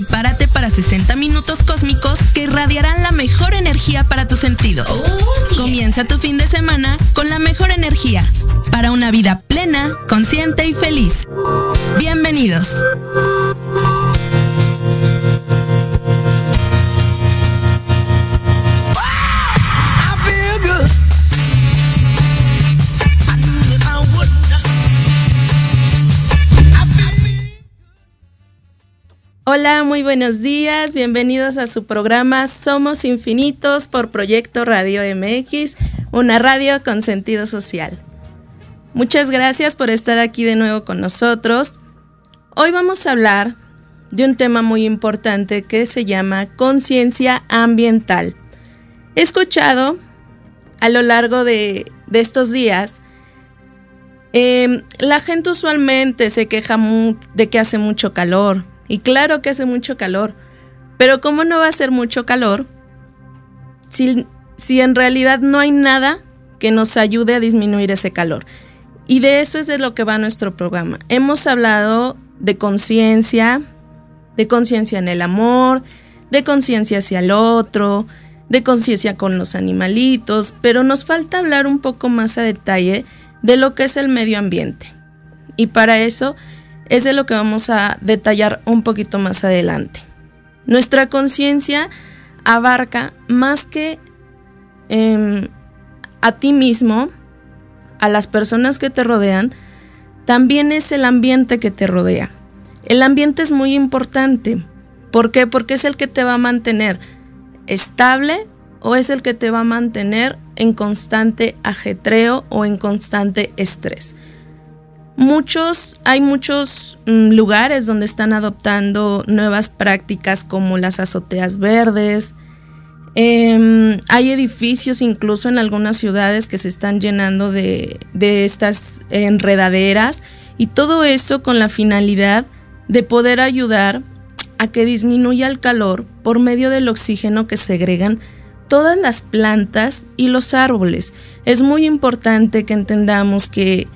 prepárate para 60 minutos cósmicos que irradiarán la mejor energía para tus sentidos. Oh, Comienza tu fin de semana con la mejor energía para una vida plena, consciente y feliz. Bienvenidos. Buenos días, bienvenidos a su programa Somos Infinitos por Proyecto Radio MX, una radio con sentido social. Muchas gracias por estar aquí de nuevo con nosotros. Hoy vamos a hablar de un tema muy importante que se llama conciencia ambiental. He escuchado a lo largo de, estos días em, la gente usualmente se queja de que hace mucho calor, y claro que hace mucho calor. Pero ¿cómo no va a ser mucho calor si, si en realidad no hay nada que nos ayude a disminuir ese calor? Y de eso es de lo que va nuestro programa. Hemos hablado de conciencia, de conciencia en el amor, de conciencia hacia el otro, de conciencia con los animalitos, pero nos falta hablar un poco más a detalle de lo que es el medio ambiente. Y para eso es de lo que vamos a detallar un poquito más adelante. Nuestra conciencia abarca más que em, a ti mismo, a las personas que te rodean, también es el ambiente que te rodea. El ambiente es muy importante. ¿Por qué? Porque es el que te va a mantener estable o es el que te va a mantener en constante ajetreo o en constante estrés. Muchos, hay muchos mm, lugares donde están adoptando nuevas prácticas como las azoteas verdes. Em, hay edificios incluso en algunas ciudades que se están llenando de, de estas enredaderas y todo eso con la finalidad de poder ayudar a que disminuya el calor por medio del oxígeno que segregan todas las plantas y los árboles. Es muy importante que entendamos que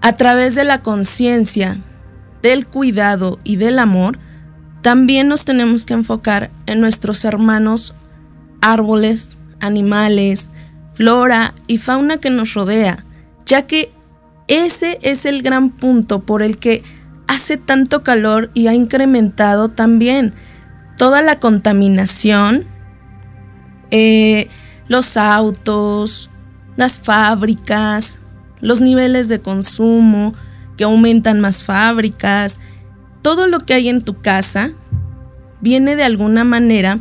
a través de la conciencia, del cuidado y del amor, también nos tenemos que enfocar en nuestros hermanos árboles, animales, flora y fauna que nos rodea, ya que ese es el gran punto por el que hace tanto calor y ha incrementado también toda la contaminación, eh, los autos, las fábricas, los niveles de consumo, que aumentan más fábricas, todo lo que hay en tu casa viene de alguna manera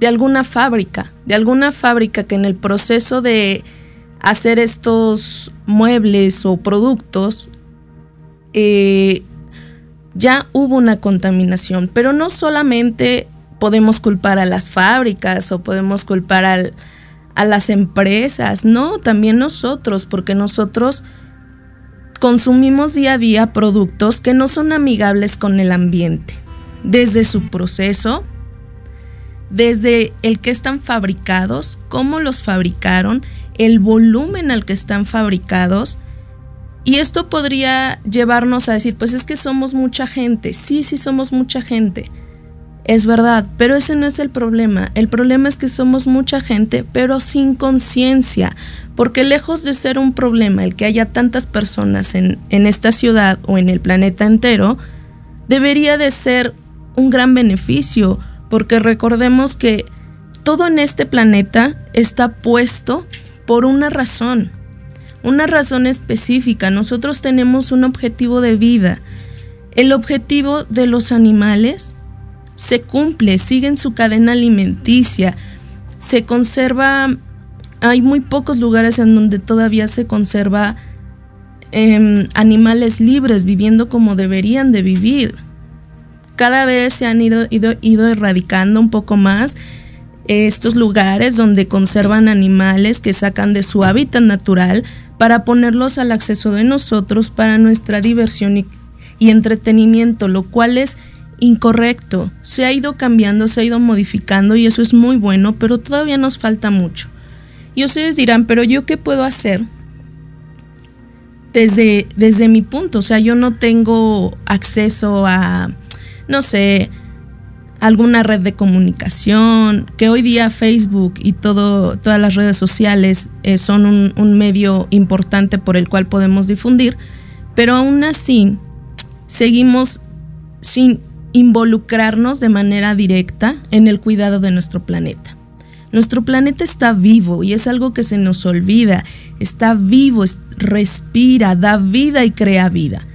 de alguna fábrica, de alguna fábrica que en el proceso de hacer estos muebles o productos eh, ya hubo una contaminación, pero no solamente podemos culpar a las fábricas o podemos culpar al, a las empresas, no, también nosotros, porque nosotros consumimos día a día productos que no son amigables con el ambiente, desde su proceso, desde el que están fabricados, cómo los fabricaron, el volumen al que están fabricados. Y esto podría llevarnos a decir, pues es que somos mucha gente, sí, sí somos mucha gente es verdad, pero ese no es el problema. El problema es que somos mucha gente, pero sin conciencia. Porque lejos de ser un problema el que haya tantas personas en, en esta ciudad o en el planeta entero, debería de ser un gran beneficio. Porque recordemos que todo en este planeta está puesto por una razón, una razón específica. Nosotros tenemos un objetivo de vida. El objetivo de los animales se cumple, siguen su cadena alimenticia, se conserva, hay muy pocos lugares en donde todavía se conserva em, animales libres viviendo como deberían de vivir. Cada vez se han ido, ido, ido erradicando un poco más estos lugares donde conservan animales que sacan de su hábitat natural para ponerlos al acceso de nosotros para nuestra diversión y, y entretenimiento, lo cual es incorrecto. Se ha ido cambiando, se ha ido modificando y eso es muy bueno, pero todavía nos falta mucho. Y ustedes dirán, pero yo qué puedo hacer? Desde, desde mi punto, o sea, yo no tengo acceso a, no sé, alguna red de comunicación, que hoy día Facebook y todo, todas las redes sociales eh, son un, un medio importante por el cual podemos difundir, pero aún así seguimos sin involucrarnos de manera directa en el cuidado de nuestro planeta. Nuestro planeta está vivo y es algo que se nos olvida. Está vivo, respira, da vida y crea vida.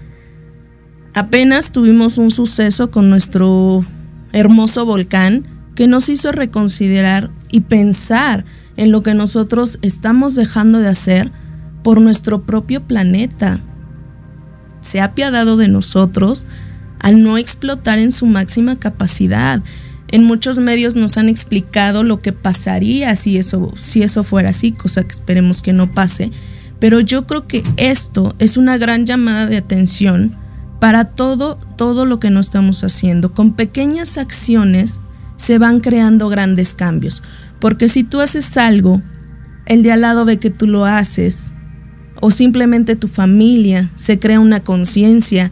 Apenas tuvimos un suceso con nuestro hermoso volcán que nos hizo reconsiderar y pensar en lo que nosotros estamos dejando de hacer por nuestro propio planeta. Se ha apiadado de nosotros al no explotar en su máxima capacidad. En muchos medios nos han explicado lo que pasaría si eso, si eso fuera así, cosa que esperemos que no pase. Pero yo creo que esto es una gran llamada de atención para todo, todo lo que no estamos haciendo. Con pequeñas acciones se van creando grandes cambios. Porque si tú haces algo, el de al lado ve que tú lo haces, o simplemente tu familia se crea una conciencia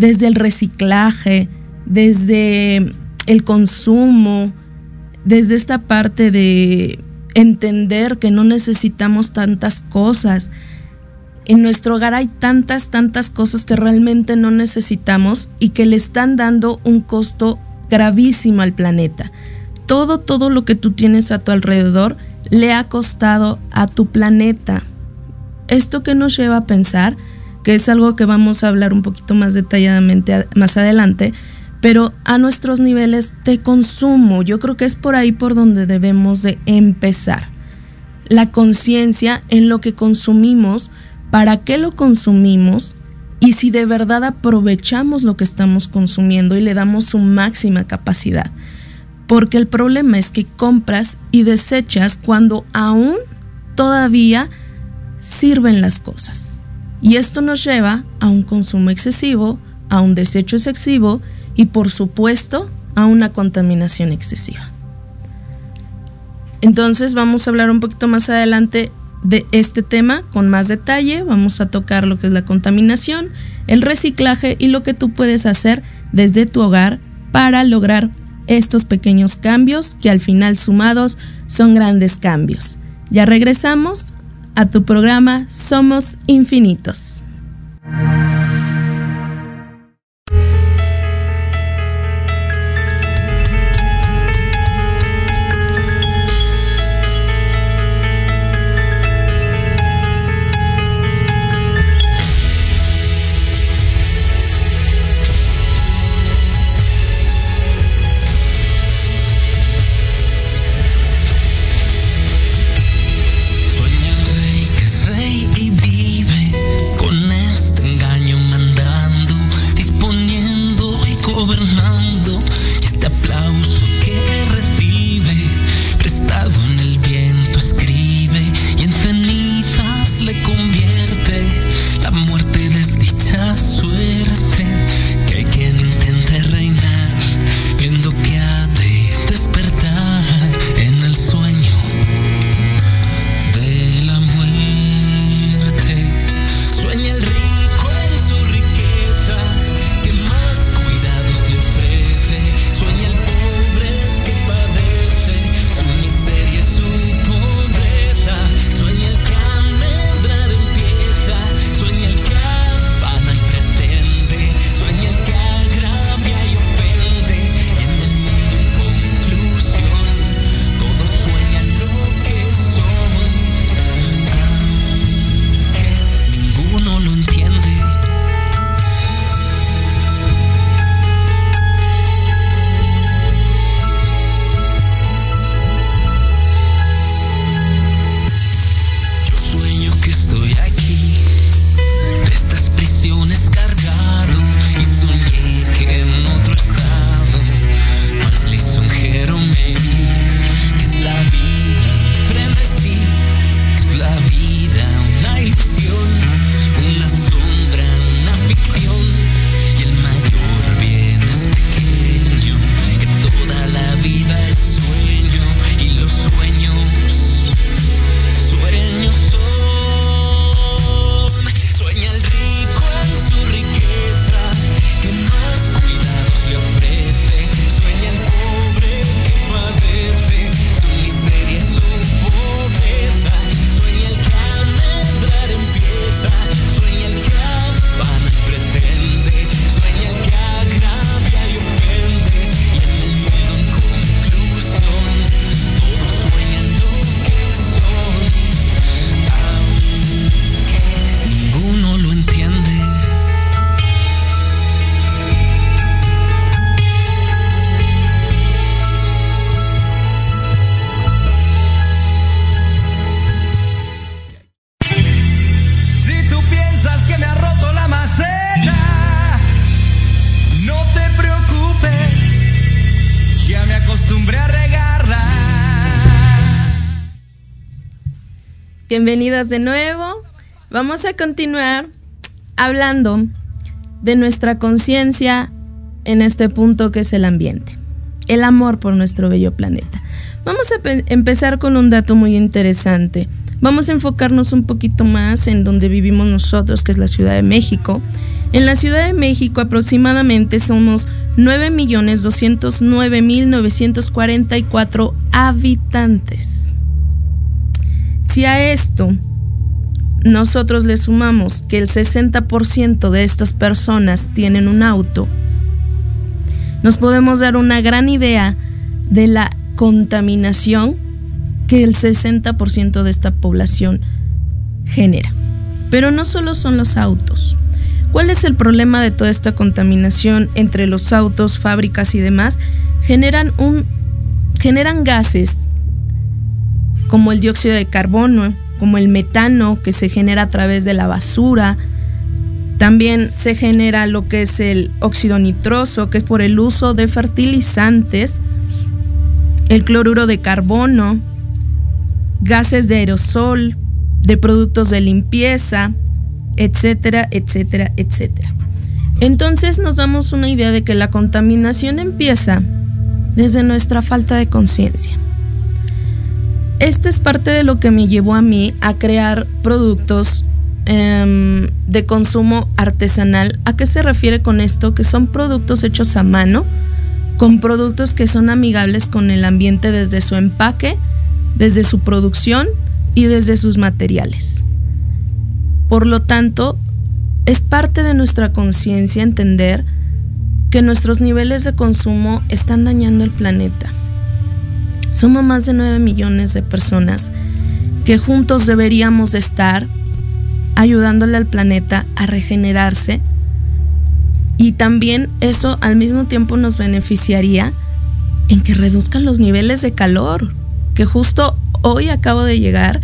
desde el reciclaje, desde el consumo, desde esta parte de entender que no necesitamos tantas cosas. En nuestro hogar hay tantas, tantas cosas que realmente no necesitamos y que le están dando un costo gravísimo al planeta. Todo, todo lo que tú tienes a tu alrededor le ha costado a tu planeta. Esto que nos lleva a pensar que es algo que vamos a hablar un poquito más detalladamente más adelante, pero a nuestros niveles de consumo. Yo creo que es por ahí por donde debemos de empezar. La conciencia en lo que consumimos, para qué lo consumimos y si de verdad aprovechamos lo que estamos consumiendo y le damos su máxima capacidad. Porque el problema es que compras y desechas cuando aún todavía sirven las cosas. Y esto nos lleva a un consumo excesivo, a un desecho excesivo y por supuesto a una contaminación excesiva. Entonces vamos a hablar un poquito más adelante de este tema con más detalle. Vamos a tocar lo que es la contaminación, el reciclaje y lo que tú puedes hacer desde tu hogar para lograr estos pequeños cambios que al final sumados son grandes cambios. Ya regresamos a tu programa Somos Infinitos. Bienvenidas de nuevo. Vamos a continuar hablando de nuestra conciencia en este punto que es el ambiente, el amor por nuestro bello planeta. Vamos a empezar con un dato muy interesante. Vamos a enfocarnos un poquito más en donde vivimos nosotros, que es la Ciudad de México. En la Ciudad de México aproximadamente somos 9.209.944 habitantes. Si a esto nosotros le sumamos que el 60% de estas personas tienen un auto, nos podemos dar una gran idea de la contaminación que el 60% de esta población genera. Pero no solo son los autos. ¿Cuál es el problema de toda esta contaminación entre los autos, fábricas y demás? Generan un generan gases como el dióxido de carbono, como el metano que se genera a través de la basura. También se genera lo que es el óxido nitroso, que es por el uso de fertilizantes, el cloruro de carbono, gases de aerosol, de productos de limpieza, etcétera, etcétera, etcétera. Entonces nos damos una idea de que la contaminación empieza desde nuestra falta de conciencia. Esto es parte de lo que me llevó a mí a crear productos em, de consumo artesanal. ¿A qué se refiere con esto? Que son productos hechos a mano, con productos que son amigables con el ambiente desde su empaque, desde su producción y desde sus materiales. Por lo tanto, es parte de nuestra conciencia entender que nuestros niveles de consumo están dañando el planeta. Somos más de 9 millones de personas que juntos deberíamos de estar ayudándole al planeta a regenerarse. Y también eso al mismo tiempo nos beneficiaría en que reduzcan los niveles de calor, que justo hoy acabo de llegar.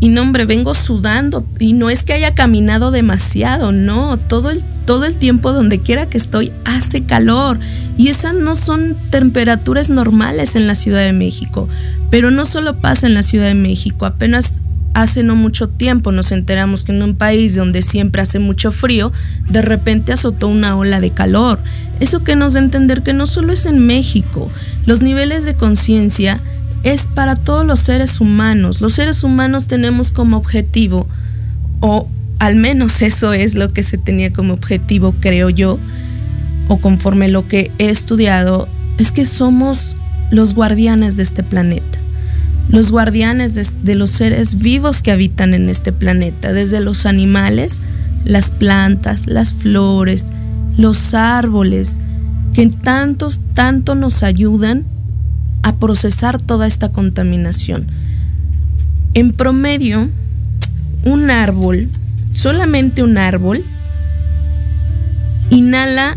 Y no hombre, vengo sudando y no es que haya caminado demasiado, no, todo el, todo el tiempo donde quiera que estoy hace calor y esas no son temperaturas normales en la Ciudad de México. Pero no solo pasa en la Ciudad de México, apenas hace no mucho tiempo nos enteramos que en un país donde siempre hace mucho frío, de repente azotó una ola de calor. Eso que nos da a entender que no solo es en México, los niveles de conciencia es para todos los seres humanos. Los seres humanos tenemos como objetivo, o al menos eso es lo que se tenía como objetivo, creo yo, o conforme lo que he estudiado, es que somos los guardianes de este planeta, los guardianes de, los seres vivos que habitan en este planeta, desde los animales, las plantas, las flores, los árboles, que tantos, tanto nos ayudan a procesar toda esta contaminación. En promedio, un árbol, solamente un árbol, inhala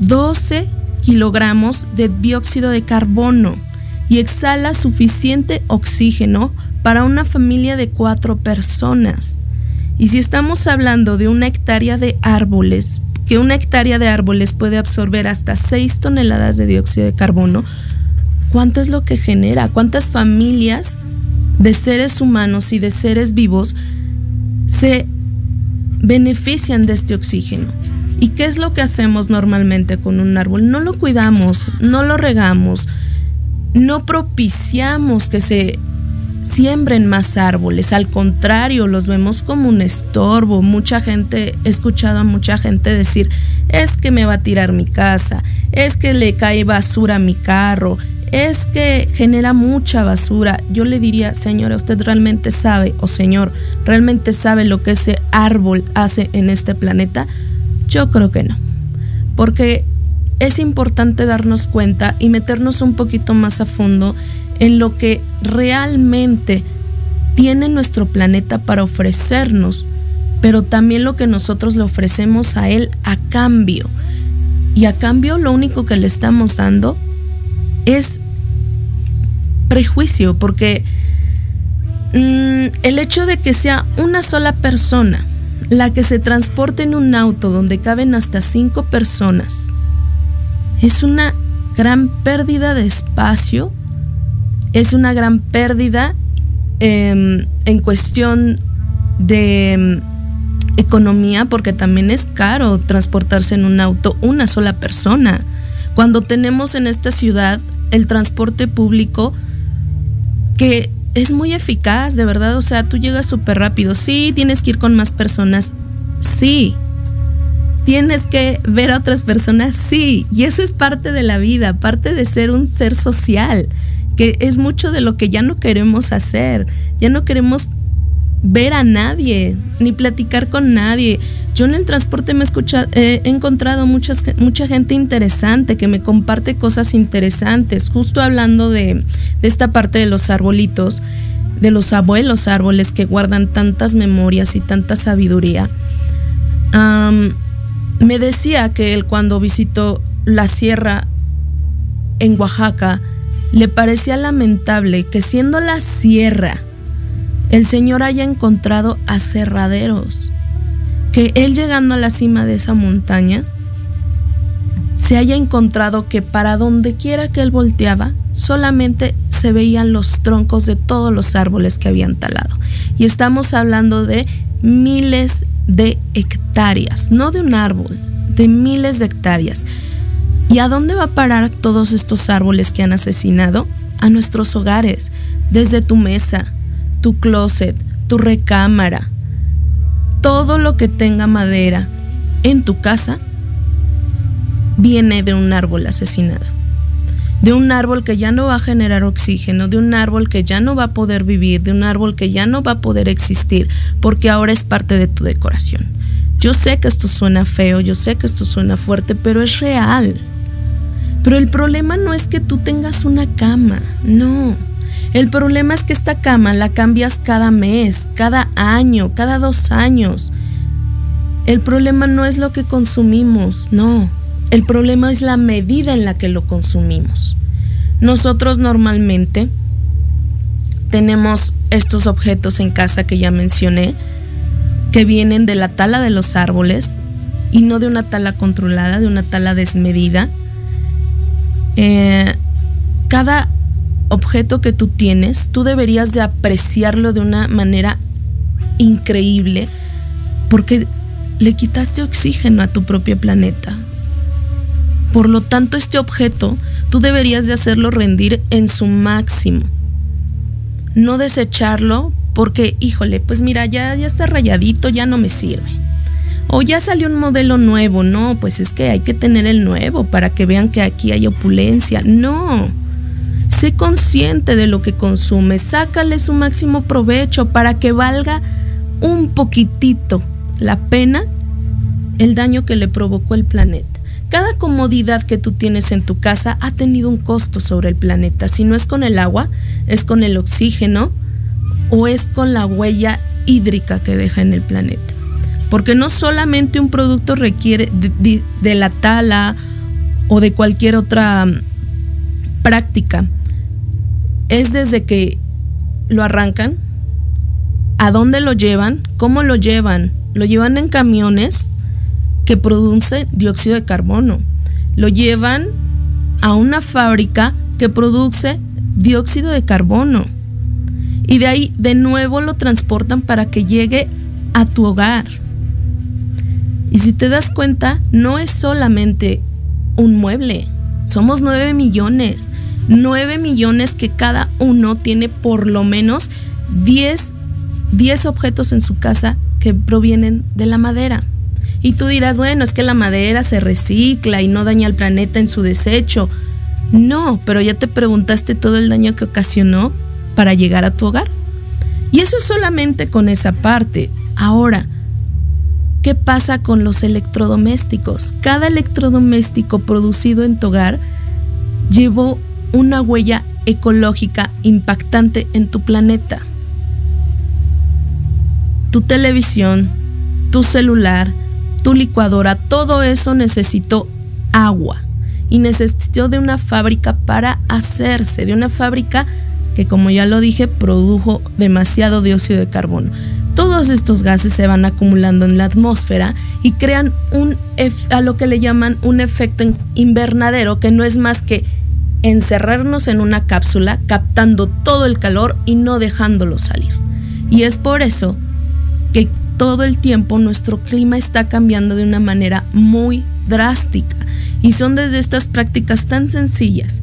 12 kilogramos de dióxido de carbono y exhala suficiente oxígeno para una familia de cuatro personas. Y si estamos hablando de una hectárea de árboles, que una hectárea de árboles puede absorber hasta 6 toneladas de dióxido de carbono, ¿cuánto es lo que genera? ¿Cuántas familias de seres humanos y de seres vivos se benefician de este oxígeno? ¿Y qué es lo que hacemos normalmente con un árbol? No lo cuidamos, no lo regamos, no propiciamos que se siembren más árboles, al contrario, los vemos como un estorbo. Mucha gente, he escuchado a mucha gente decir, es que me va a tirar mi casa, es que le cae basura a mi carro, es que genera mucha basura. Yo le diría, señora, ¿usted realmente sabe, o señor, realmente sabe lo que ese árbol hace en este planeta? Yo creo que no, porque es importante darnos cuenta y meternos un poquito más a fondo en lo que realmente tiene nuestro planeta para ofrecernos, pero también lo que nosotros le ofrecemos a él a cambio. Y a cambio lo único que le estamos dando es prejuicio, porque mm, el hecho de que sea una sola persona la que se transporte en un auto donde caben hasta cinco personas es una gran pérdida de espacio, es una gran pérdida em, en cuestión de em, economía, porque también es caro transportarse en un auto una sola persona. Cuando tenemos en esta ciudad el transporte público que es muy eficaz, de verdad, o sea, tú llegas súper rápido. Sí, tienes que ir con más personas, sí. Tienes que ver a otras personas, sí. Y eso es parte de la vida, parte de ser un ser social, que es mucho de lo que ya no queremos hacer. Ya no queremos ver a nadie, ni platicar con nadie. Yo en el transporte me he, he encontrado muchas, mucha gente interesante que me comparte cosas interesantes, justo hablando de, esta parte de los arbolitos, de los abuelos árboles que guardan tantas memorias y tanta sabiduría. me decía que él cuando visitó la sierra en Oaxaca, le parecía lamentable que siendo la sierra, el Señor haya encontrado aserraderos que él llegando a la cima de esa montaña, se haya encontrado que para donde quiera que él volteaba, solamente se veían los troncos de todos los árboles que habían talado. Y estamos hablando de miles de hectáreas, no de un árbol, de miles de hectáreas. ¿Y a dónde va a parar todos estos árboles que han asesinado? A nuestros hogares, desde tu mesa, tu closet, tu recámara, todo lo que tenga madera en tu casa viene de un árbol asesinado. De un árbol que ya no va a generar oxígeno, de un árbol que ya no va a poder vivir, de un árbol que ya no va a poder existir, porque ahora es parte de tu decoración. Yo sé que esto suena feo, yo sé que esto suena fuerte, pero es real. Pero el problema no es que tú tengas una cama, no. El problema es que esta cama la cambias cada mes, cada año, cada dos años. El problema no es lo que consumimos, no. El problema es la medida en la que lo consumimos. Nosotros normalmente tenemos estos objetos en casa que ya mencioné, que vienen de la tala de los árboles y no de una tala controlada, de una tala desmedida. Eh, cada objeto que tú tienes, tú deberías de apreciarlo de una manera increíble porque le quitaste oxígeno a tu propio planeta. Por lo tanto, este objeto tú deberías de hacerlo rendir en su máximo. No desecharlo porque, híjole, pues mira, ya, ya está rayadito, ya no me sirve. O ya salió un modelo nuevo, no, pues es que hay que tener el nuevo para que vean que aquí hay opulencia. No, Sé consciente de lo que consumes, sácale su máximo provecho para que valga un poquitito la pena el daño que le provocó el planeta. Cada comodidad que tú tienes en tu casa ha tenido un costo sobre el planeta. Si no es con el agua, es con el oxígeno o es con la huella hídrica que deja en el planeta. Porque no solamente un producto requiere de, de la tala o de cualquier otra mm, práctica, es desde que lo arrancan, a dónde lo llevan, cómo lo llevan. Lo llevan en camiones que producen dióxido de carbono. Lo llevan a una fábrica que produce dióxido de carbono. Y de ahí de nuevo lo transportan para que llegue a tu hogar. Y si te das cuenta, no es solamente un mueble. Somos nueve millones. 9 millones que cada uno tiene por lo menos 10, 10 objetos en su casa que provienen de la madera. Y tú dirás, bueno, es que la madera se recicla y no daña al planeta en su desecho. No, pero ya te preguntaste todo el daño que ocasionó para llegar a tu hogar. Y eso es solamente con esa parte. Ahora, ¿qué pasa con los electrodomésticos? Cada electrodoméstico producido en tu hogar llevó una huella ecológica impactante en tu planeta. Tu televisión, tu celular, tu licuadora, todo eso necesitó agua y necesitó de una fábrica para hacerse, de una fábrica que como ya lo dije produjo demasiado dióxido de carbono. todos estos gases se van acumulando en la atmósfera y crean un a lo que le llaman un efecto invernadero que no es más que encerrarnos en una cápsula captando todo el calor y no dejándolo salir. Y es por eso que todo el tiempo nuestro clima está cambiando de una manera muy drástica y son desde estas prácticas tan sencillas.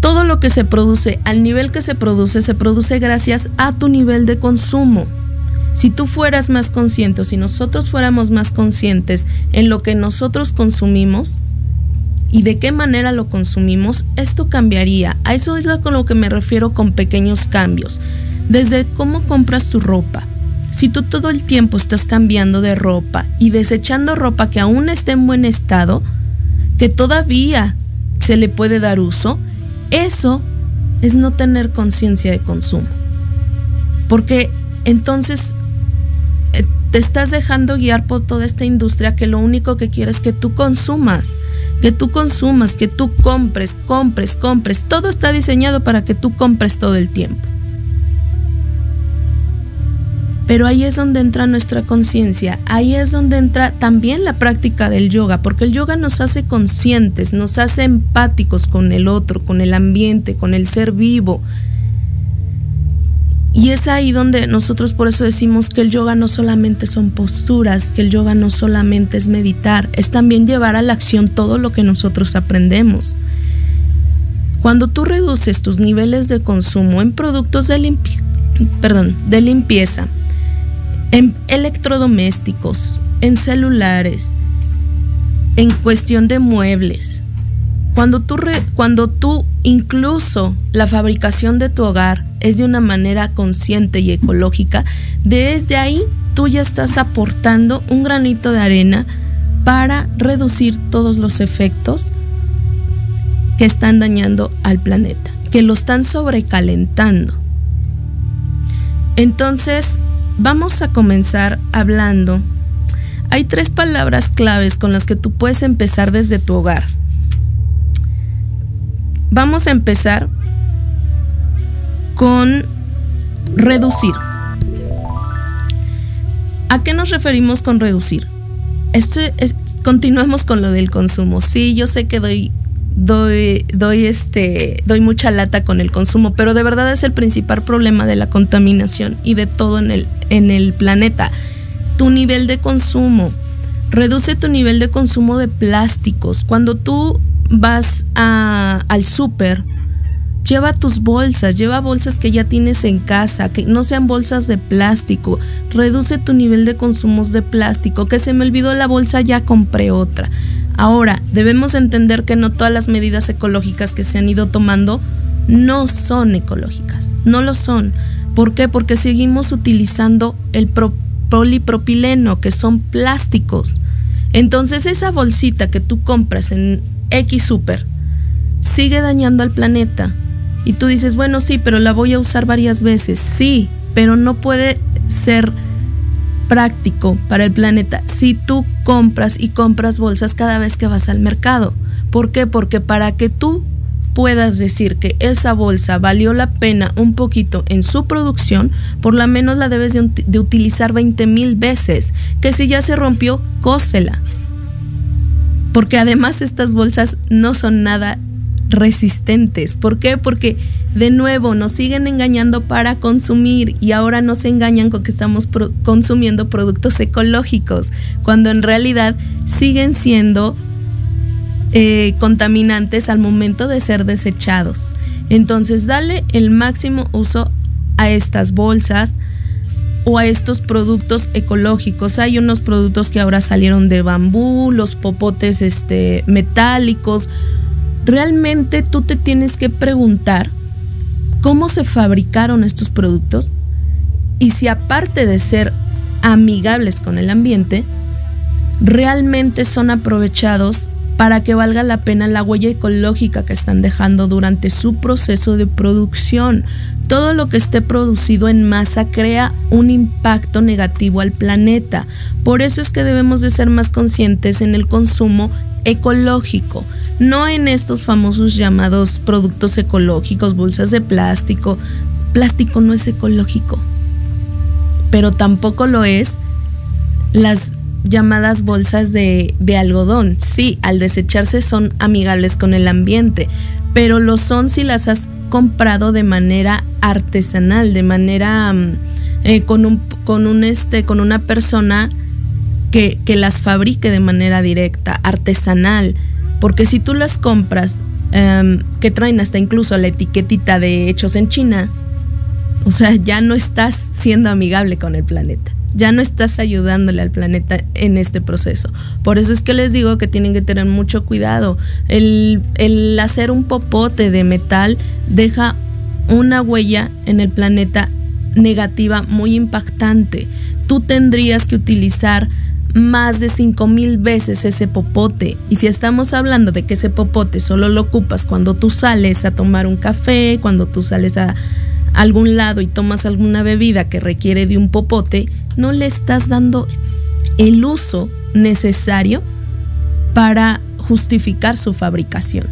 Todo lo que se produce, al nivel que se produce, se produce gracias a tu nivel de consumo. Si tú fueras más consciente o si nosotros fuéramos más conscientes en lo que nosotros consumimos y de qué manera lo consumimos, esto cambiaría. A eso es con lo que me refiero con pequeños cambios. Desde cómo compras tu ropa. Si tú todo el tiempo estás cambiando de ropa y desechando ropa que aún esté en buen estado, que todavía se le puede dar uso, eso es no tener conciencia de consumo. Porque entonces te estás dejando guiar por toda esta industria que lo único que quiere es que tú consumas, que tú consumas, que tú compres, compres, compres. Todo está diseñado para que tú compres todo el tiempo. Pero ahí es donde entra nuestra conciencia, ahí es donde entra también la práctica del yoga, porque el yoga nos hace conscientes, nos hace empáticos con el otro, con el ambiente, con el ser vivo, y es ahí donde nosotros por eso decimos que el yoga no solamente son posturas, que el yoga no solamente es meditar, es también llevar a la acción todo lo que nosotros aprendemos. Cuando tú reduces tus niveles de consumo en productos de, perdón, de limpieza, en electrodomésticos, en celulares, en cuestión de muebles, cuando tú, cuando tú incluso la fabricación de tu hogar es de una manera consciente y ecológica, desde ahí tú ya estás aportando un granito de arena para reducir todos los efectos que están dañando al planeta, que lo están sobrecalentando. Entonces, vamos a comenzar hablando. Hay tres palabras claves con las que tú puedes empezar desde tu hogar. Vamos a empezar con reducir. ¿A qué nos referimos con reducir? Esto es, continuamos con lo del consumo. Sí, yo sé que doy, doy, doy, este, doy mucha lata con el consumo, pero de verdad es el principal problema de la contaminación y de todo en el, en el planeta. Tu nivel de consumo. Reduce tu nivel de consumo de plásticos. Cuando tú vas al súper, lleva tus bolsas, lleva bolsas que ya tienes en casa, que no sean bolsas de plástico, reduce tu nivel de consumos de plástico, que se me olvidó la bolsa, ya compré otra. Ahora, debemos entender que no todas las medidas ecológicas que se han ido tomando no son ecológicas, no lo son. ¿Por qué? Porque seguimos utilizando el polipropileno, que son plásticos. Entonces esa bolsita que tú compras en X super sigue dañando al planeta. Y tú dices, bueno, sí, pero la voy a usar varias veces. Sí, pero no puede ser práctico para el planeta si tú compras y compras bolsas cada vez que vas al mercado. ¿Por qué? Porque para que tú puedas decir que esa bolsa valió la pena un poquito en su producción, por lo menos la debes de, de utilizar 20 mil veces. Que si ya se rompió, cósela porque además estas bolsas no son nada resistentes. ¿Por qué? Porque de nuevo nos siguen engañando para consumir y ahora nos engañan con que estamos consumiendo productos ecológicos, cuando en realidad siguen siendo eh, contaminantes al momento de ser desechados. Entonces, dale el máximo uso a estas bolsas, o a estos productos ecológicos. Hay unos productos que ahora salieron de bambú, los popotes este, metálicos. Realmente tú te tienes que preguntar cómo se fabricaron estos productos y si aparte de ser amigables con el ambiente, realmente son aprovechados para que valga la pena la huella ecológica que están dejando durante su proceso de producción. Todo lo que esté producido en masa crea un impacto negativo al planeta. Por eso es que debemos de ser más conscientes en el consumo ecológico, no en estos famosos llamados productos ecológicos, bolsas de plástico. Plástico no es ecológico. pero tampoco lo es las llamadas bolsas de, de, algodón. Sí, al desecharse son amigables con el ambiente, pero lo son si las has comprado de manera artesanal, de manera mm, eh, con, un, con, un, este, con una persona que, que, las fabrique de manera directa, artesanal. Porque si tú las compras, em, que traen hasta incluso la etiquetita de hechos en China, o sea, ya no estás siendo amigable con el planeta ya no estás ayudándole al planeta en este proceso. Por eso es que les digo que tienen que tener mucho cuidado. El, el, hacer un popote de metal deja una huella en el planeta negativa muy impactante. Tú tendrías que utilizar más de 5 mil veces ese popote. Y si estamos hablando de que ese popote solo lo ocupas cuando tú sales a tomar un café, cuando tú sales a algún lado y tomas alguna bebida que requiere de un popote, no le estás dando el uso necesario para justificar su fabricación.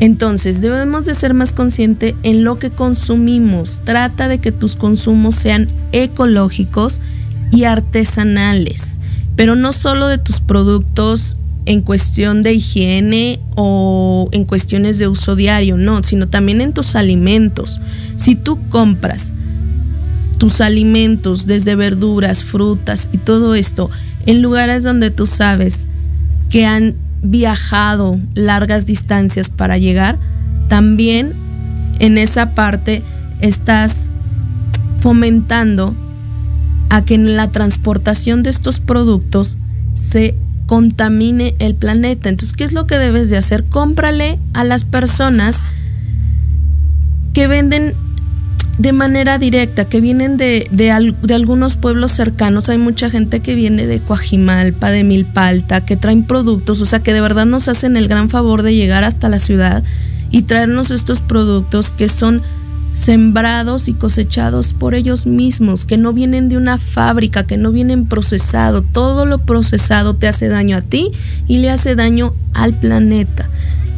Entonces debemos de ser más conscientes en lo que consumimos. Trata de que tus consumos sean ecológicos y artesanales, pero no solo de tus productos en cuestión de higiene o en cuestiones de uso diario, no, sino también en tus alimentos. Si tú compras tus alimentos desde verduras, frutas y todo esto en lugares donde tú sabes que han viajado largas distancias para llegar, también en esa parte estás fomentando a que en la transportación de estos productos se contamine el planeta. Entonces, ¿qué es lo que debes de hacer? Cómprale a las personas que venden de manera directa, que vienen de, de, algunos pueblos cercanos. Hay mucha gente que viene de Coajimalpa, de Milpalta, que traen productos, o sea, que de verdad nos hacen el gran favor de llegar hasta la ciudad y traernos estos productos que son sembrados y cosechados por ellos mismos, que no vienen de una fábrica, que no vienen procesado. Todo lo procesado te hace daño a ti y le hace daño al planeta.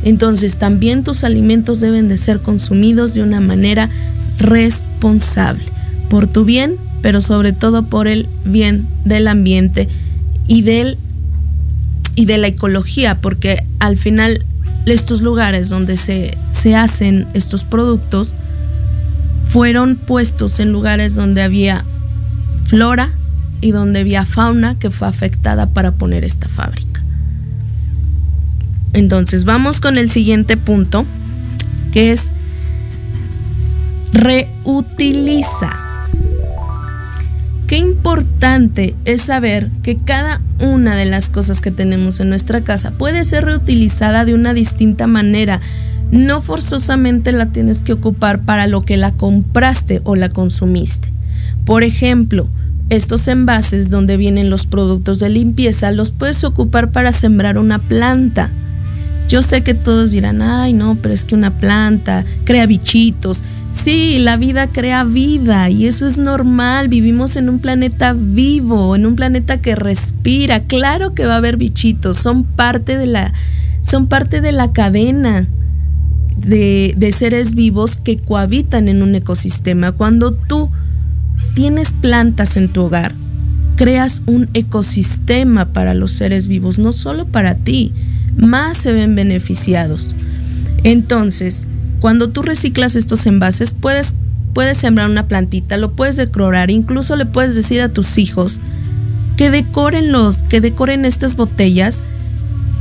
Entonces también tus alimentos deben de ser consumidos de una manera responsable, por tu bien, pero sobre todo por el bien del ambiente y del y de la ecología, porque al final estos lugares donde se, se hacen estos productos fueron puestos en lugares donde había flora y donde había fauna que fue afectada para poner esta fábrica. Entonces vamos con el siguiente punto, que es reutiliza. Qué importante es saber que cada una de las cosas que tenemos en nuestra casa puede ser reutilizada de una distinta manera. No forzosamente la tienes que ocupar para lo que la compraste o la consumiste. Por ejemplo, estos envases donde vienen los productos de limpieza los puedes ocupar para sembrar una planta. Yo sé que todos dirán, ay no, pero es que una planta crea bichitos. Sí, la vida crea vida y eso es normal. Vivimos en un planeta vivo, en un planeta que respira. Claro que va a haber bichitos, son parte de la, son parte de la cadena de, de seres vivos que cohabitan en un ecosistema. Cuando tú tienes plantas en tu hogar, creas un ecosistema para los seres vivos, no solo para ti, más se ven beneficiados. Entonces, cuando tú reciclas estos envases, puedes, puedes sembrar una plantita, lo puedes decorar, incluso le puedes decir a tus hijos que decoren los, que decoren estas botellas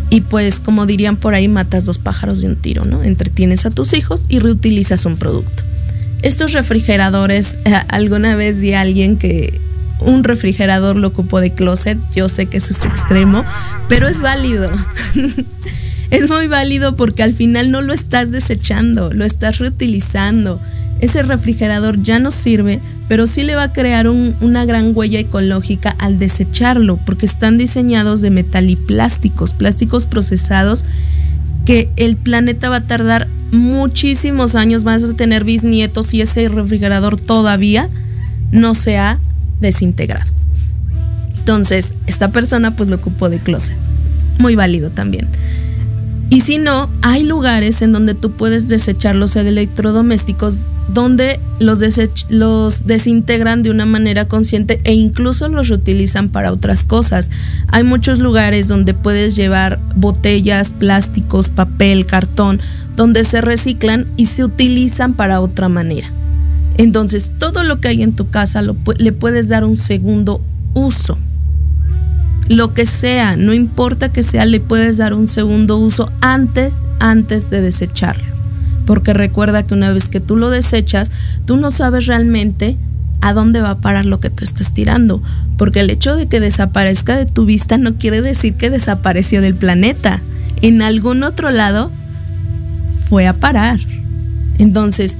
y pues como dirían por ahí, matas dos pájaros de un tiro, ¿no? Entretienes a tus hijos y reutilizas un producto. Estos refrigeradores, alguna vez di a alguien que un refrigerador lo ocupó de closet, yo sé que eso es extremo, pero es válido. es muy válido porque al final no lo estás desechando, lo estás reutilizando. Ese refrigerador ya no sirve, pero sí le va a crear una gran huella ecológica al desecharlo, porque están diseñados de metal y plásticos, plásticos procesados que el planeta va a tardar muchísimos años más a tener bisnietos y ese refrigerador todavía no se ha desintegrado. Entonces, esta persona pues lo ocupó de closet. Muy válido también. Y si no, hay lugares en donde tú puedes desechar los electrodomésticos donde los, los desintegran de una manera consciente e incluso los reutilizan para otras cosas. Hay muchos lugares donde puedes llevar botellas, plásticos, papel, cartón, donde se reciclan y se utilizan para otra manera. Entonces, todo lo que hay en tu casa le puedes dar un segundo uso lo que sea, no importa que sea, le puedes dar un segundo uso antes, antes de desecharlo. Porque recuerda que una vez que tú lo desechas, tú no sabes realmente a dónde va a parar lo que tú estás tirando. Porque el hecho de que desaparezca de tu vista no quiere decir que desapareció del planeta. En algún otro lado fue a parar. Entonces,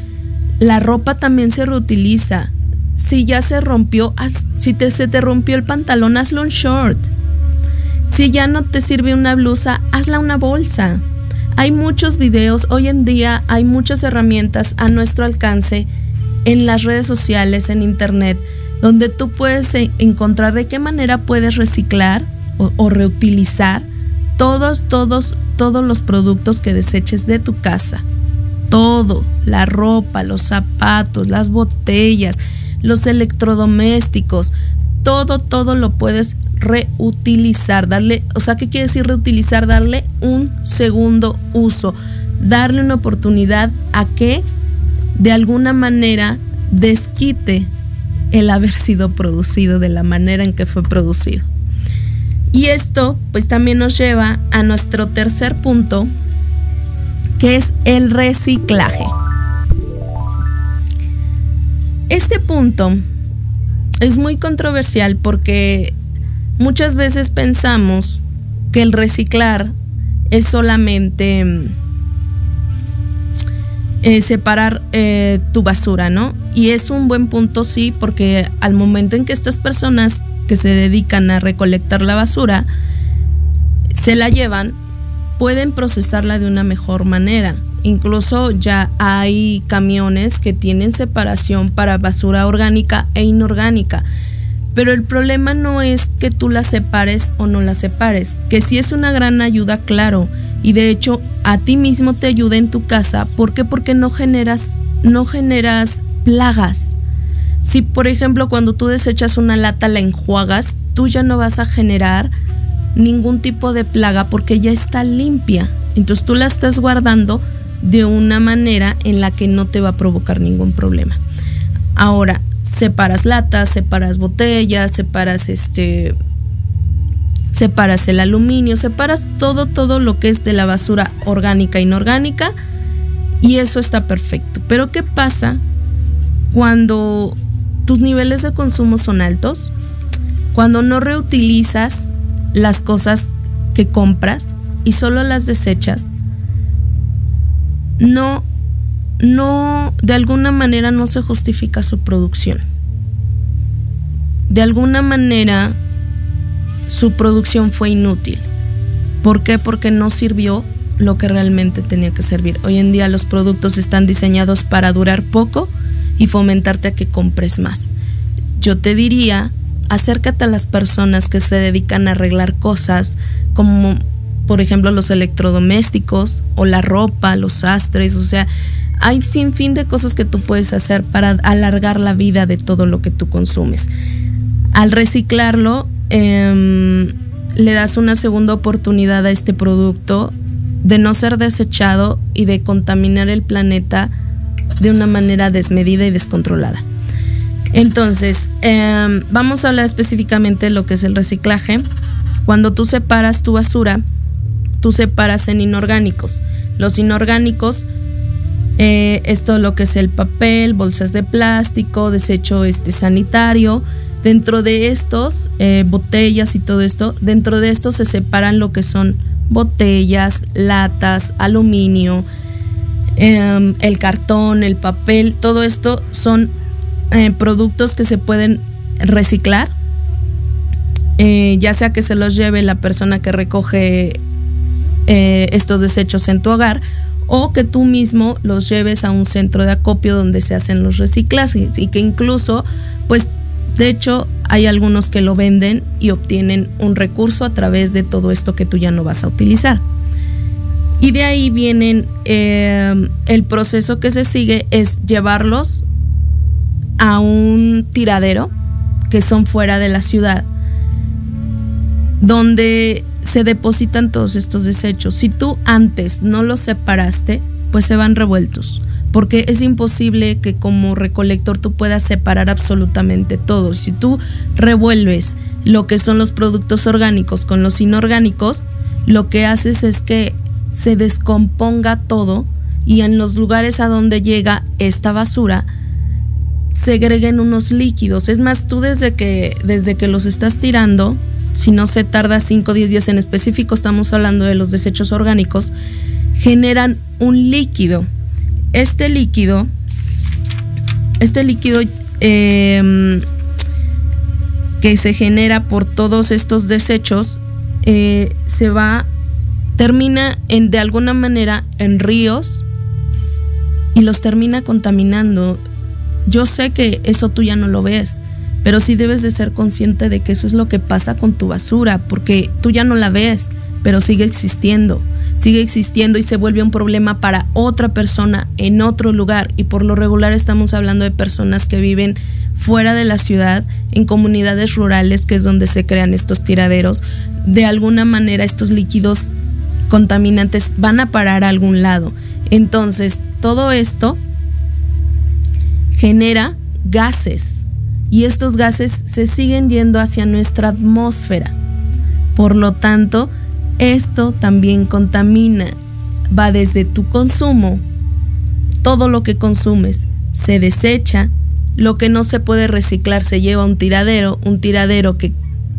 la ropa también se reutiliza. Si ya se rompió, si se te rompió el pantalón, hazlo un short. Si ya no te sirve una blusa, hazla una bolsa. Hay muchos videos, hoy en día hay muchas herramientas a nuestro alcance en las redes sociales, en internet, donde tú puedes e, encontrar de qué manera puedes reciclar o, o reutilizar todos, todos, todos los productos que deseches de tu casa. Todo, la ropa, los zapatos, las botellas, los electrodomésticos, todo, todo lo puedes reutilizar, darle, o sea, ¿qué quiere decir reutilizar? Darle un segundo uso, darle una oportunidad a que de alguna manera desquite el haber sido producido de la manera en que fue producido. Y esto pues también nos lleva a nuestro tercer punto, que es el reciclaje. Este punto es muy controversial porque muchas veces pensamos que el reciclar es solamente eh, separar eh, tu basura, ¿no? Y es un buen punto, sí, porque al momento en que estas personas que se dedican a recolectar la basura se la llevan, pueden procesarla de una mejor manera. Incluso ya hay camiones que tienen separación para basura orgánica e inorgánica. Pero el problema no es que tú la separes o no la separes, que sí es una gran ayuda, claro, y de hecho a ti mismo te ayuda en tu casa, ¿por qué? Porque no generas no generas plagas. Si por ejemplo cuando tú desechas una lata la enjuagas, tú ya no vas a generar ningún tipo de plaga porque ya está limpia. Entonces tú la estás guardando de una manera en la que no te va a provocar ningún problema. Ahora, separas latas, separas botellas, separas este separas el aluminio, separas todo todo lo que es de la basura orgánica e inorgánica y eso está perfecto. Pero ¿qué pasa cuando tus niveles de consumo son altos? Cuando no reutilizas las cosas que compras y solo las desechas no, no, de alguna manera no se justifica su producción. De alguna manera su producción fue inútil. ¿Por qué? Porque no sirvió lo que realmente tenía que servir. Hoy en día los productos están diseñados para durar poco y fomentarte a que compres más. Yo te diría, acércate a las personas que se dedican a arreglar cosas como por ejemplo, los electrodomésticos o la ropa, los sastres, o sea, hay sin fin de cosas que tú puedes hacer para alargar la vida de todo lo que tú consumes. Al reciclarlo, em, le das una segunda oportunidad a este producto de no ser desechado y de contaminar el planeta de una manera desmedida y descontrolada. Entonces, em, vamos a hablar específicamente de lo que es el reciclaje. Cuando tú separas tu basura, tú separas en inorgánicos. Los inorgánicos, eh, esto lo que es el papel, bolsas de plástico, desecho este, sanitario. Dentro de estos, eh, botellas y todo esto, dentro de estos se separan lo que son botellas, latas, aluminio, em, el cartón, el papel, todo esto son eh, productos que se pueden reciclar, ya sea que se los lleve la persona que recoge estos desechos en tu hogar o que tú mismo los lleves a un centro de acopio donde se hacen los reciclajes y que incluso, pues, de hecho, hay algunos que lo venden y obtienen un recurso a través de todo esto que tú ya no vas a utilizar. Y de ahí vienen, eh, el proceso que se sigue es llevarlos a un tiradero que son fuera de la ciudad, donde se depositan todos estos desechos. Si tú antes no los separaste, pues se van revueltos, porque es imposible que como recolector tú puedas separar absolutamente todo. Si tú revuelves lo que son los productos orgánicos con los inorgánicos, lo que haces es que se descomponga todo y en los lugares a donde llega esta basura, segreguen unos líquidos. Es más, tú desde que, desde que los estás tirando, si no se tarda 5 o 10 días en específico, estamos hablando de los desechos orgánicos, generan un líquido. Este líquido, este líquido em, que se genera por todos estos desechos, eh, se va, termina en, de alguna manera en ríos y los termina contaminando yo sé que eso tú ya no lo ves, pero sí debes de ser consciente de que eso es lo que pasa con tu basura, porque tú ya no la ves, pero sigue existiendo. Sigue existiendo y se vuelve un problema para otra persona en otro lugar. Y por lo regular estamos hablando de personas que viven fuera de la ciudad, en comunidades rurales, que es donde se crean estos tiraderos. De alguna manera estos líquidos contaminantes van a parar a algún lado. Entonces, todo esto genera gases y estos gases se siguen yendo hacia nuestra atmósfera. Por lo tanto, esto también contamina. Va desde tu consumo, todo lo que consumes se desecha, lo que no se puede reciclar se lleva a un tiradero, un tiradero que,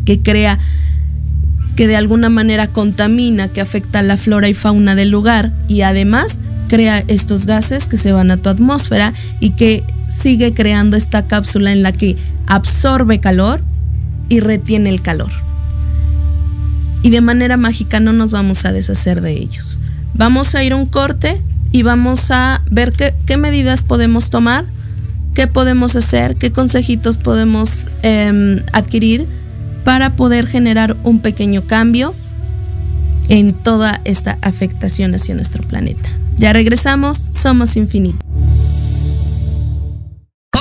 que crea que de alguna manera contamina, que afecta a la flora y fauna del lugar y además crea estos gases que se van a tu atmósfera y que sigue creando esta cápsula en la que absorbe calor y retiene el calor. Y de manera mágica no nos vamos a deshacer de ellos. Vamos a ir a un corte y vamos a ver qué, medidas podemos tomar, qué podemos hacer, qué consejitos podemos em, adquirir para poder generar un pequeño cambio en toda esta afectación hacia nuestro planeta. Ya regresamos, somos infinitos.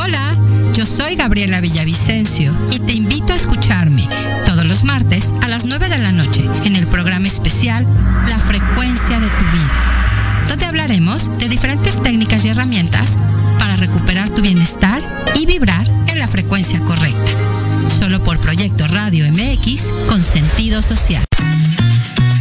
Hola, yo soy Gabriela Villavicencio y te invito a escucharme todos los martes a las 9 de la noche en el programa especial La frecuencia de tu vida, donde hablaremos de diferentes técnicas y herramientas para recuperar tu bienestar y vibrar en la frecuencia correcta. Solo por Proyecto Radio MX con sentido social.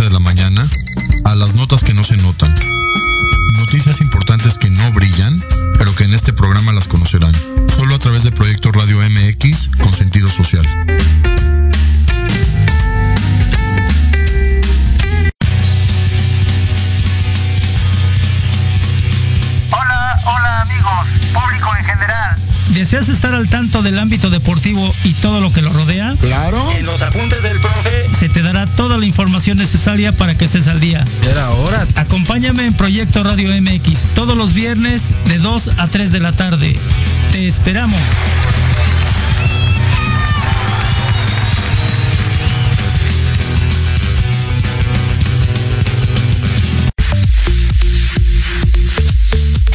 De las 11 de la mañana a las notas que no se notan. Noticias importantes que no brillan, pero que en este programa las conocerán. Solo a través de Proyecto Radio MX con sentido social. ¿Deseas estar al tanto del ámbito deportivo y todo lo que lo rodea? Claro. En los apuntes del profe dará toda la información necesaria para que estés al día. Era hora. Acompáñame en Proyecto Radio MX todos los viernes de 2 a 3 de la tarde. Te esperamos.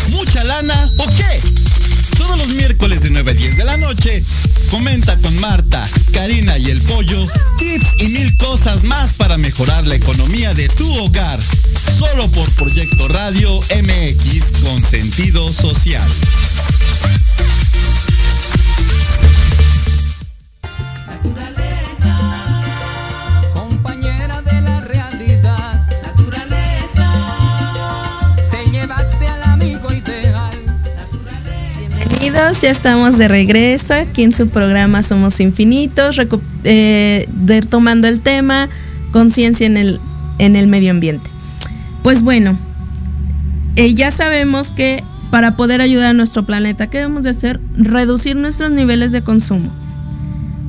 ¿Mucha lana o qué? los miércoles de 9 a 10 de la noche, comenta con Marta, Karina y el Pollo más para mejorar la economía de tu hogar. Solo por Proyecto Radio MX con sentido social. Ya estamos de regreso aquí en su programa Somos Infinitos, eh, el tema conciencia en el, en el medio ambiente. Pues bueno, eh, ya sabemos que para poder ayudar a nuestro planeta, ¿qué debemos de hacer? Reducir nuestros niveles de consumo.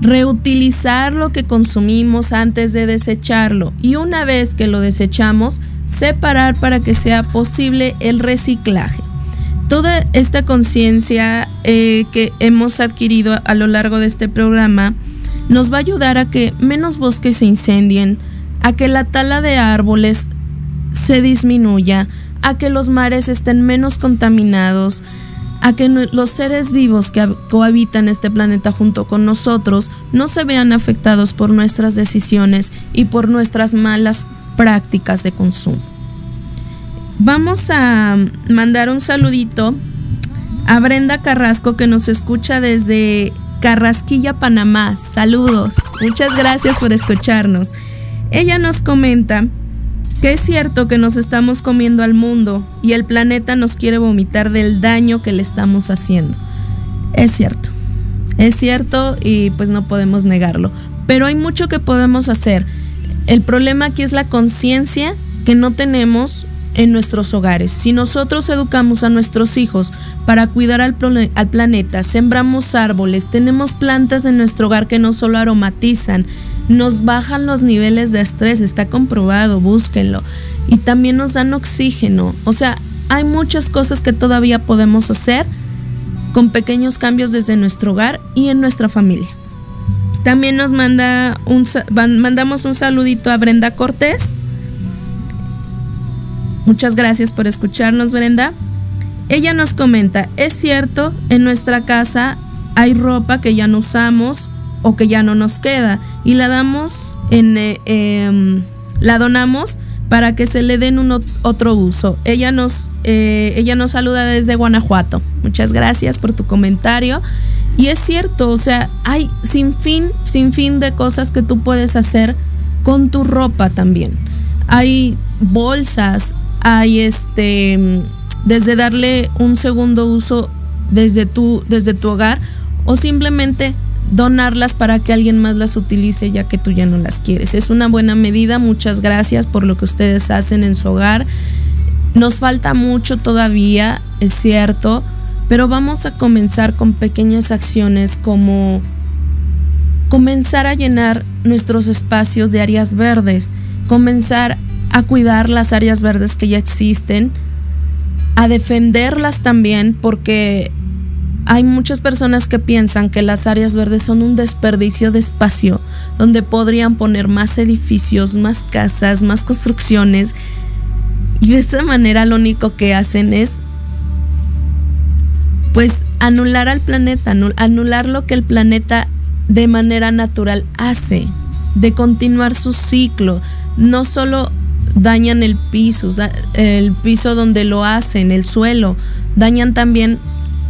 Reutilizar lo que consumimos antes de desecharlo y una vez que lo desechamos, separar para que sea posible el reciclaje. Toda esta conciencia eh, que hemos adquirido a lo largo de este programa nos va a ayudar a que menos bosques se incendien, a que la tala de árboles se disminuya, a que los mares estén menos contaminados, a que los seres vivos que cohabitan este planeta junto con nosotros no se vean afectados por nuestras decisiones y por nuestras malas prácticas de consumo. Vamos a mandar un saludito a Brenda Carrasco que nos escucha desde Carrasquilla, Panamá. Saludos. Muchas gracias por escucharnos. Ella nos comenta que es cierto que nos estamos comiendo al mundo y el planeta nos quiere vomitar del daño que le estamos haciendo. Es cierto, es cierto y pues no podemos negarlo, pero hay mucho que podemos hacer. El problema aquí es la conciencia que no tenemos en nuestros hogares. Si nosotros educamos a nuestros hijos para cuidar al, planeta, sembramos árboles, tenemos plantas en nuestro hogar que no solo aromatizan, nos bajan los niveles de estrés, está comprobado, búsquenlo. Y también nos dan oxígeno. O sea, hay muchas cosas que todavía podemos hacer con pequeños cambios desde nuestro hogar y en nuestra familia. También nos manda un, mandamos un saludito a Brenda Cortés. Muchas gracias por escucharnos, Brenda. Ella nos comenta, es cierto, en nuestra casa hay ropa que ya no usamos o que ya no nos queda y la damos eh, em, la donamos para que se le den un otro uso. Ella nos, eh, ella nos saluda desde Guanajuato. Muchas gracias por tu comentario. Y es cierto, o sea, hay sin fin, sin fin de cosas que tú puedes hacer con tu ropa también. Hay bolsas, hay este, desde darle un segundo uso desde tu, desde tu hogar o simplemente donarlas para que alguien más las utilice ya que tú ya no las quieres. Es una buena medida, muchas gracias por lo que ustedes hacen en su hogar. Nos falta mucho todavía, es cierto, pero vamos a comenzar con pequeñas acciones como comenzar a llenar nuestros espacios de áreas verdes, comenzar a cuidar las áreas verdes que ya existen, a defenderlas también porque hay muchas personas que piensan que las áreas verdes son un desperdicio de espacio donde podrían poner más edificios, más casas, más construcciones. Y de esa manera lo único que hacen es pues anular al planeta, anular lo que el planeta de manera natural hace, de continuar su ciclo. No solo dañan el piso, el piso donde lo hacen, el suelo, dañan también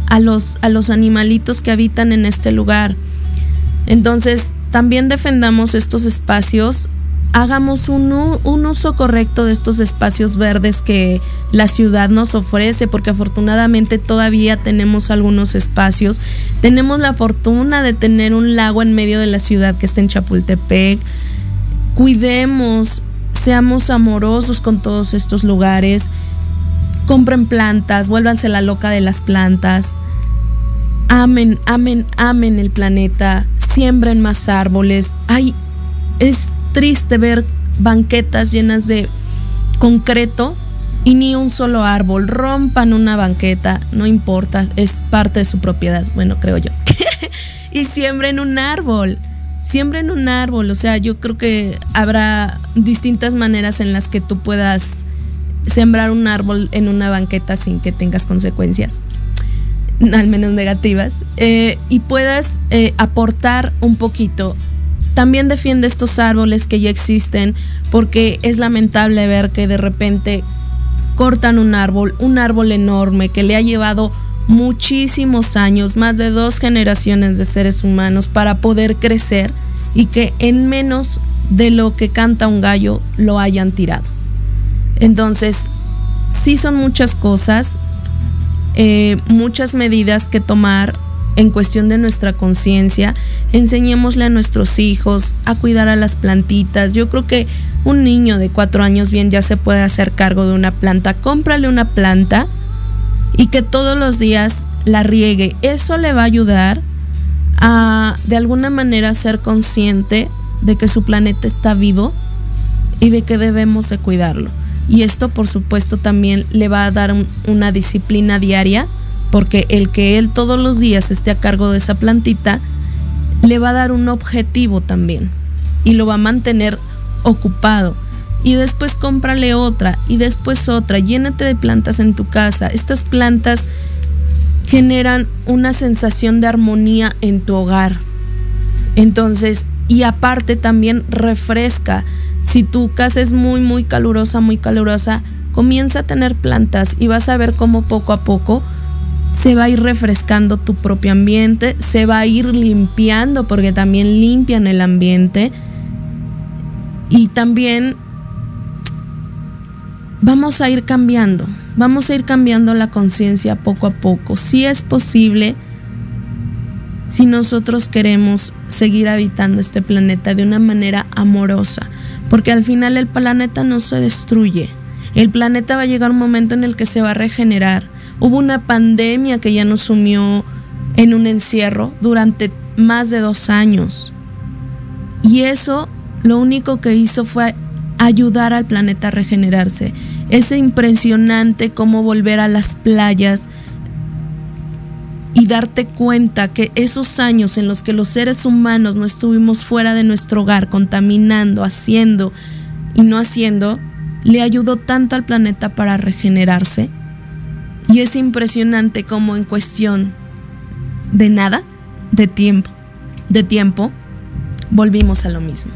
a los, a los animalitos que habitan en este lugar. Entonces, también defendamos estos espacios, hagamos un, un, uso correcto de estos espacios verdes que la ciudad nos ofrece, porque afortunadamente todavía tenemos algunos espacios. Tenemos la fortuna de tener un lago en medio de la ciudad que está en Chapultepec. Cuidemos, seamos amorosos con todos estos lugares compren plantas, vuélvanse la loca de las plantas. Amen, amen, amen el planeta, siembren más árboles. Ay, es triste ver banquetas llenas de concreto y ni un solo árbol. Rompan una banqueta, no importa, es parte de su propiedad, bueno, creo yo. y siembren un árbol. Siembren un árbol, o sea, yo creo que habrá distintas maneras en las que tú puedas sembrar un árbol en una banqueta sin que tengas consecuencias, al menos negativas, eh, y puedas eh, aportar un poquito. También defiende estos árboles que ya existen porque es lamentable ver que de repente cortan un árbol, un árbol enorme que le ha llevado muchísimos años, más de dos generaciones de seres humanos para poder crecer y que en menos de lo que canta un gallo lo hayan tirado. Entonces, sí son muchas cosas. eh, muchas medidas que tomar en cuestión de nuestra conciencia, enseñémosle a nuestros hijos a cuidar a las plantitas. Yo creo que un niño de cuatro años bien ya se puede hacer cargo de una planta. Cómprale una planta y que todos los días la riegue. Eso le va a ayudar a de alguna manera ser consciente de que su planeta está vivo y de que debemos de cuidarlo. Y esto por supuesto también le va a dar una disciplina diaria porque el que él todos los días esté a cargo de esa plantita le va a dar un objetivo también y lo va a mantener ocupado. Y después cómprale otra y después otra, llénate de plantas en tu casa. Estas plantas generan una sensación de armonía en tu hogar. Entonces, y aparte también refresca. Si tu casa es muy, muy calurosa, muy calurosa, comienza a tener plantas y vas a ver cómo poco a poco se va a ir refrescando tu propio ambiente, se va a ir limpiando porque también limpian el ambiente y también vamos a ir cambiando, vamos a ir cambiando la conciencia poco a poco. Si es posible, si nosotros queremos seguir habitando este planeta de una manera amorosa, porque al final el planeta no se destruye. El planeta va a llegar un momento en el que se va a regenerar Hubo una pandemia que ya nos sumió en un encierro durante más de dos años. Y eso lo único que hizo fue ayudar al planeta a regenerarse. Es impresionante cómo volver a las playas y darte cuenta que esos años en los que los seres humanos no estuvimos fuera de nuestro hogar, contaminando, haciendo y no haciendo, le ayudó tanto al planeta para regenerarse y es impresionante cómo en cuestión de nada, de tiempo, de tiempo, volvimos a lo mismo.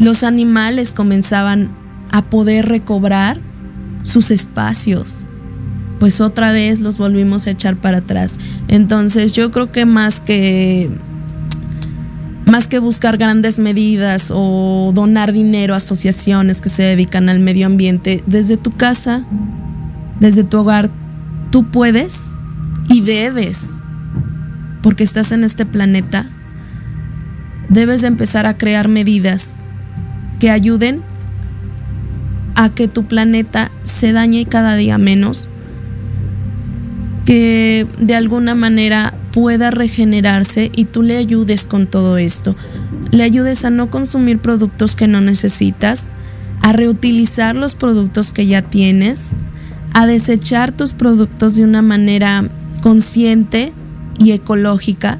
Los animales comenzaban a poder recobrar sus espacios, pues otra vez los volvimos a echar para atrás. Entonces yo creo que más que más que buscar grandes medidas o donar dinero a asociaciones que se dedican al medio ambiente, desde tu casa, desde tu hogar, tú puedes y debes, porque estás en este planeta, debes de empezar a crear medidas que ayuden a que tu planeta se dañe cada día menos, que de alguna manera pueda regenerarse y tú le ayudes con todo esto. Le ayudes a no consumir productos que no necesitas, a reutilizar los productos que ya tienes, a desechar tus productos de una manera consciente y ecológica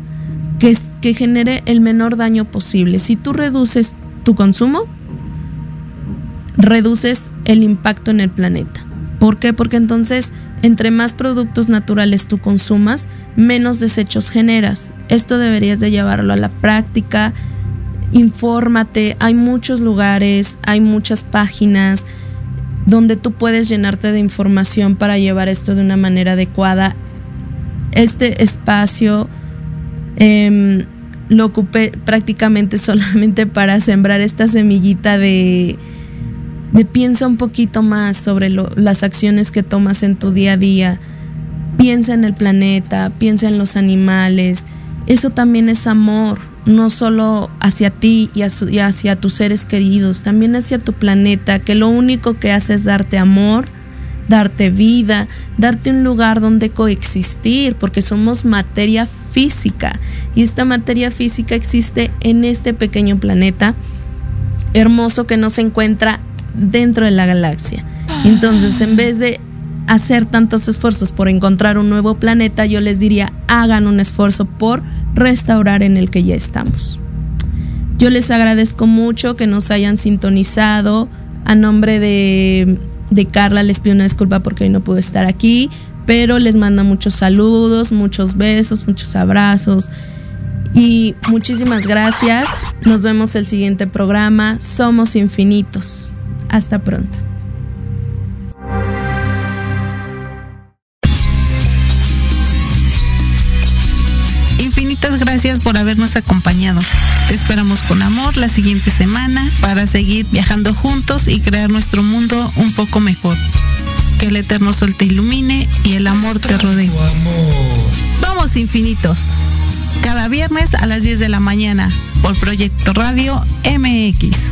que, genere el menor daño posible. Si tú reduces tu consumo, reduces el impacto en el planeta. ¿Por qué? Porque entonces entre más productos naturales tú consumas, menos desechos generas. Esto deberías de llevarlo a la práctica. Infórmate, hay muchos lugares, hay muchas páginas, donde tú puedes llenarte de información para llevar esto de una manera adecuada. Este espacio em, lo ocupé prácticamente solamente para sembrar esta semillita de, de piensa un poquito más sobre las acciones que tomas en tu día a día. Piensa en el planeta, piensa en los animales. Eso también es amor no solo hacia ti y, hacia tus seres queridos, también hacia tu planeta, que lo único que hace es darte amor, darte vida, darte un lugar donde coexistir, porque somos materia física y esta materia física existe en este pequeño planeta hermoso que no se encuentra dentro de la galaxia. Entonces, en vez de hacer tantos esfuerzos por encontrar un nuevo planeta, yo les diría, hagan un esfuerzo por restaurar en el que ya estamos. Yo les agradezco mucho que nos hayan sintonizado. A nombre de, de Carla les pido una disculpa porque hoy no pude estar aquí, pero les mando muchos saludos, muchos besos, muchos abrazos. Y muchísimas gracias. Nos vemos el siguiente programa. Somos infinitos. Hasta pronto. gracias por habernos acompañado. Te esperamos con amor la siguiente semana para seguir viajando juntos y crear nuestro mundo un poco mejor. Que el eterno sol te ilumine y el amor te rodee. Somos infinitos. Cada viernes a las 10 de la mañana por Proyecto Radio MX.